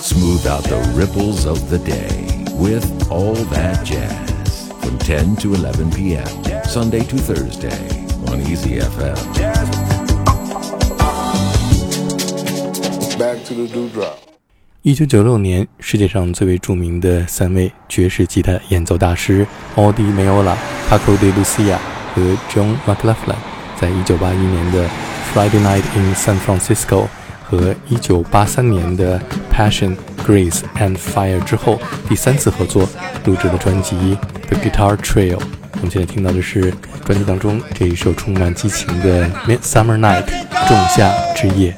Smooth out the ripples of the day with All That Jazz from 10 to 11 p.m. Sunday to Thursday on Easy FM. Back to the dewdrop. 一九九六年，世界上最为著名的三位爵士吉他演奏大师奥迪·梅欧拉、Paco de Lucia 和 John McLaughlin，在一九八一年的 Friday Night in San Francisco 和一九八三年的 Passion, Grace and Fire 之后，第三次合作录制的专辑《The Guitar Trail》。我们现在听到的是专辑当中这一首充满激情的《Midsummer Night》仲夏之夜。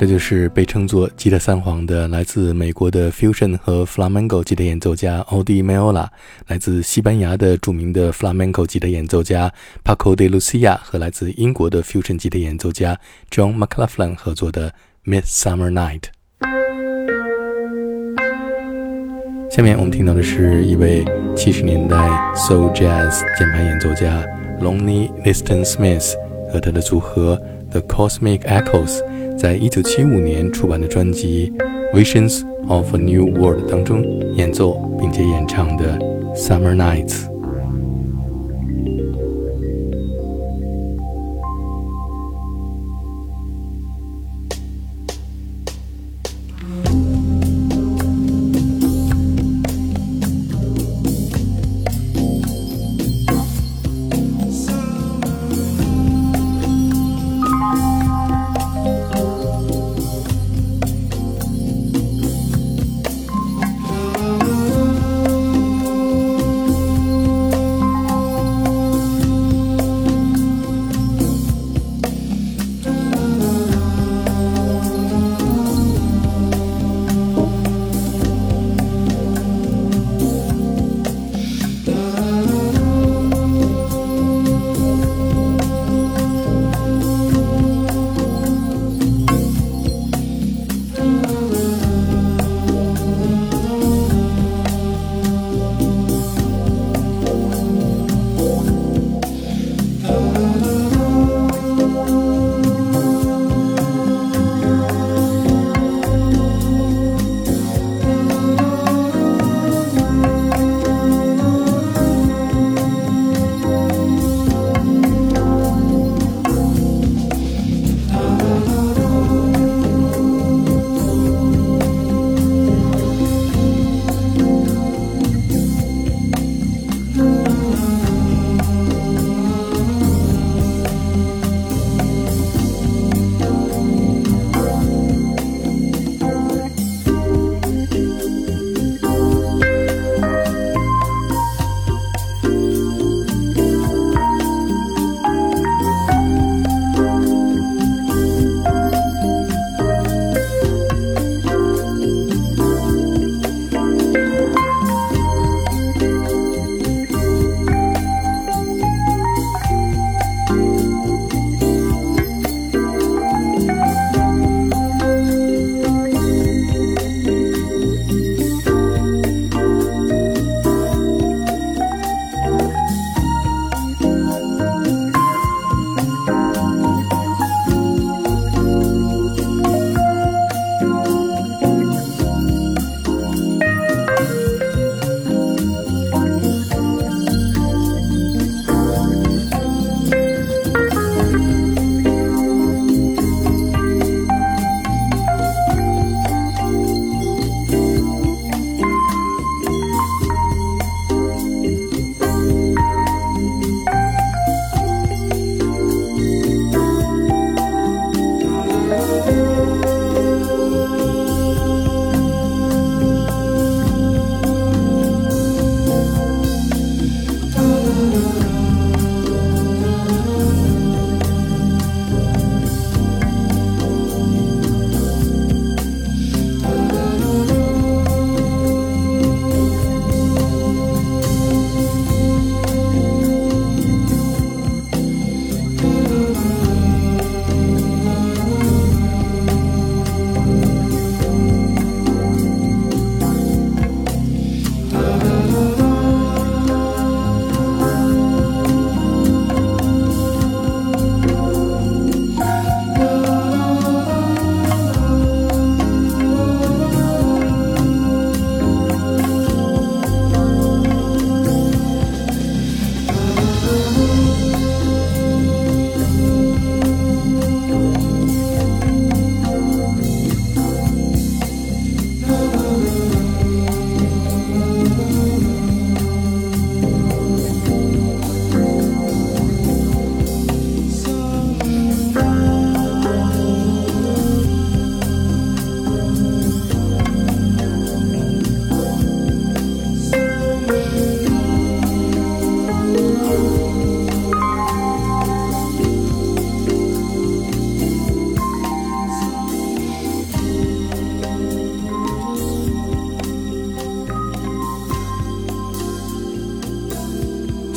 这就是被称作“吉他三皇”的来自美国的 fusion 和 flamenco 吉他演奏家 Odi Meola，来自西班牙的著名的 flamenco 吉他演奏家 Paco de Lucia 和来自英国的 fusion 吉他演奏家 John McLaughlin 合作的《Midsummer Night》。下面我们听到的是一位七十年代 soul jazz 键盘演奏家 Lonnie Liston Smith 和他的组合 The Cosmic Echoes。在一九七五年出版的专辑《Visions of a New World》当中演奏并且演唱的《Summer Nights》。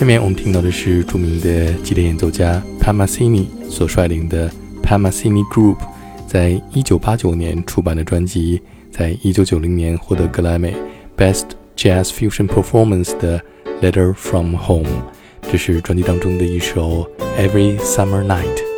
下面我们听到的是著名的吉他演奏家 p a m a s i n i 所率领的 p a m a s i n i Group 在一九八九年出版的专辑，在一九九零年获得格莱美 Best Jazz Fusion Performance 的 Letter from Home，这是专辑当中的一首 Every Summer Night。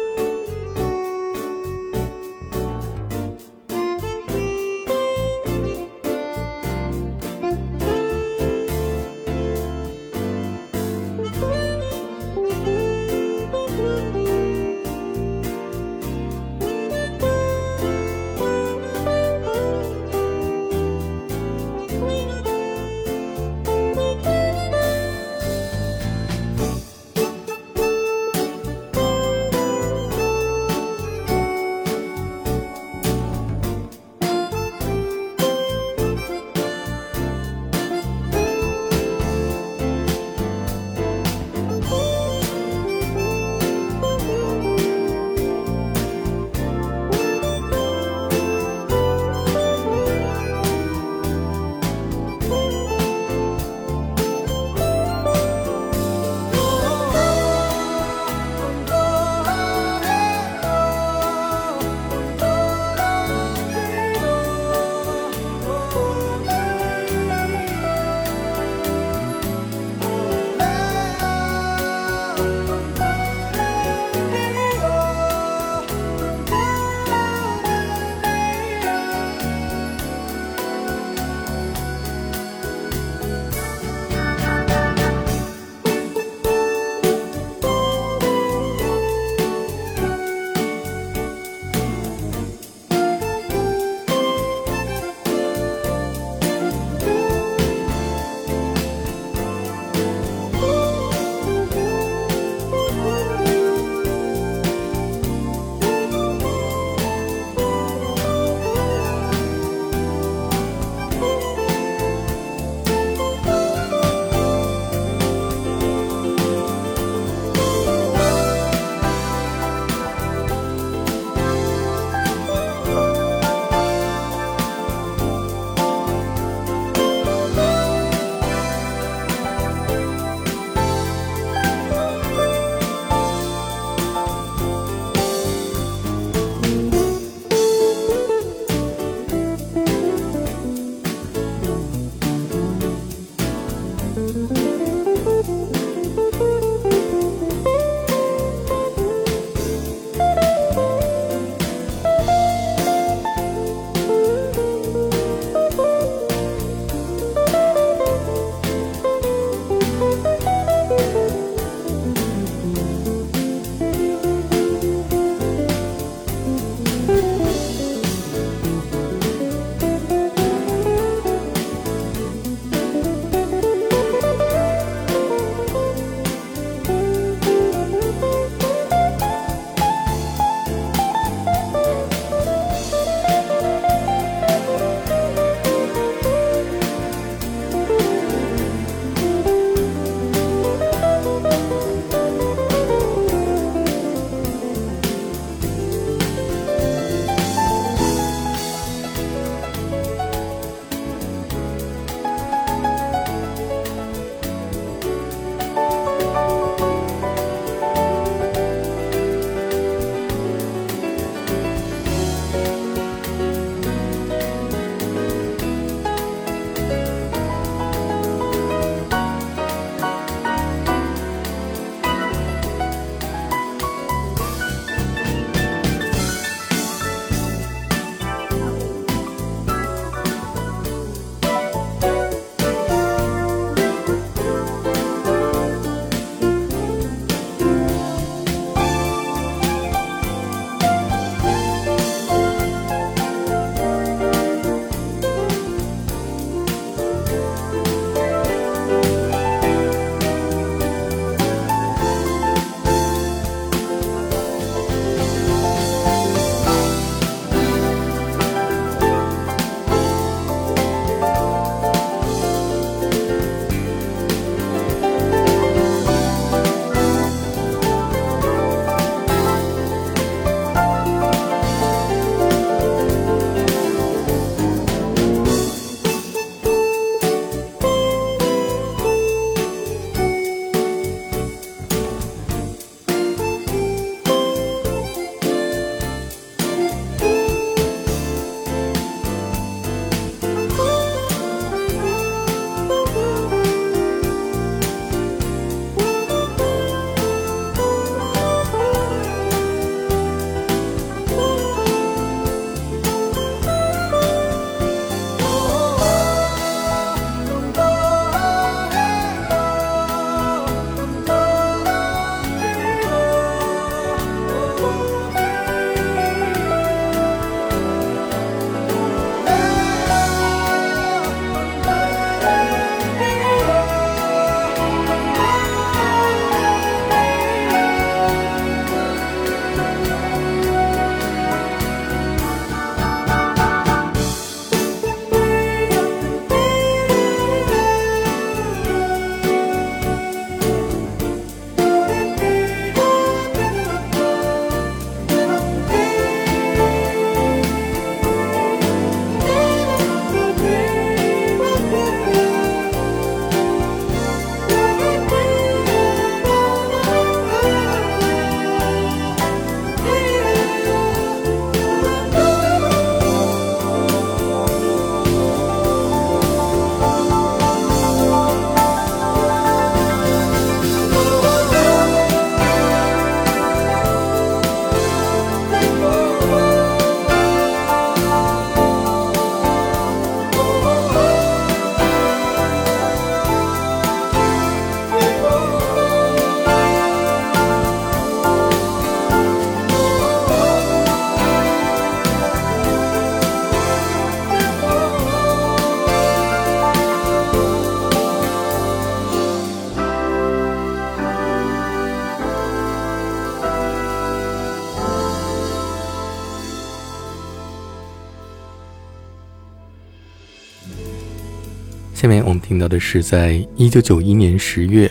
下面我们听到的是，在一九九一年十月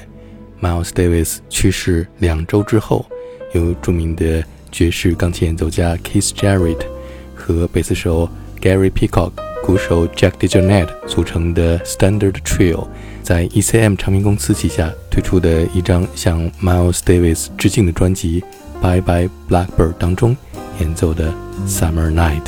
，Miles Davis 去世两周之后，由著名的爵士钢琴演奏家 Keith Jarrett 和贝斯手 Gary Peacock、鼓手 Jack DeJohnette 组成的 Standard Trio，在 ECM 唱片公司旗下推出的一张向 Miles Davis 致敬的专辑《Bye Bye Blackbird》当中演奏的《Summer Night》。